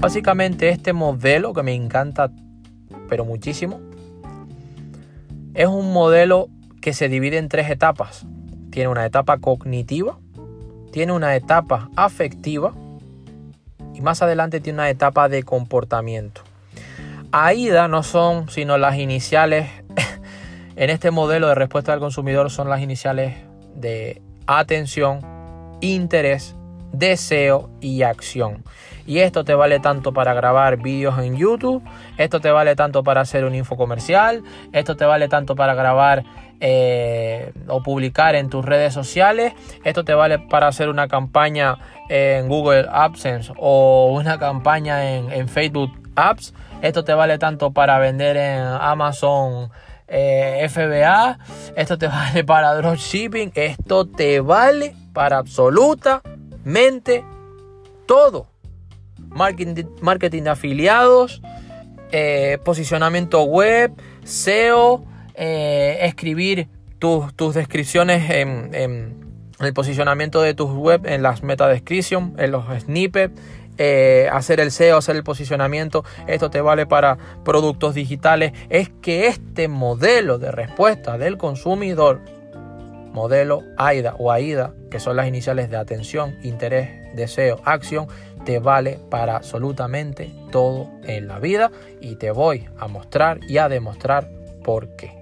Básicamente este modelo que me encanta pero muchísimo es un modelo que se divide en tres etapas. Tiene una etapa cognitiva, tiene una etapa afectiva y más adelante tiene una etapa de comportamiento. AIDA no son sino las iniciales, en este modelo de respuesta del consumidor son las iniciales de atención, interés, deseo y acción. Y esto te vale tanto para grabar vídeos en YouTube, esto te vale tanto para hacer un info comercial, esto te vale tanto para grabar eh, o publicar en tus redes sociales, esto te vale para hacer una campaña en Google AdSense o una campaña en, Facebook Apps, esto te vale tanto para vender en Amazon. Eh, FBA, esto te vale para dropshipping, esto te vale para absolutamente todo marketing, marketing de afiliados, eh, posicionamiento web, SEO, eh, escribir tus, tus descripciones en, el posicionamiento de tus web, en las meta description, en los snippets, eh, hacer el SEO, hacer el posicionamiento. Esto te vale para productos digitales. Es que este modelo de respuesta del consumidor, modelo AIDA o AIDA, que son las iniciales de atención, interés, deseo, acción, te vale para absolutamente todo en la vida y te voy a mostrar y a demostrar por qué.